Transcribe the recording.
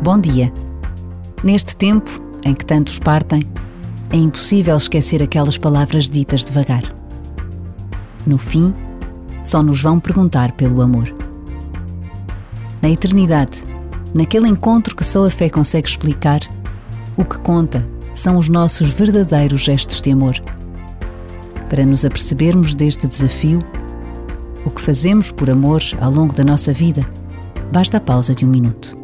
Bom dia. Neste tempo em que tantos partem, é impossível esquecer aquelas palavras ditas devagar. No fim, só nos vão perguntar pelo amor. Na eternidade, naquele encontro que só a fé consegue explicar, o que conta são os nossos verdadeiros gestos de amor. Para nos apercebermos deste desafio, o que fazemos por amor ao longo da nossa vida, basta a pausa de um minuto.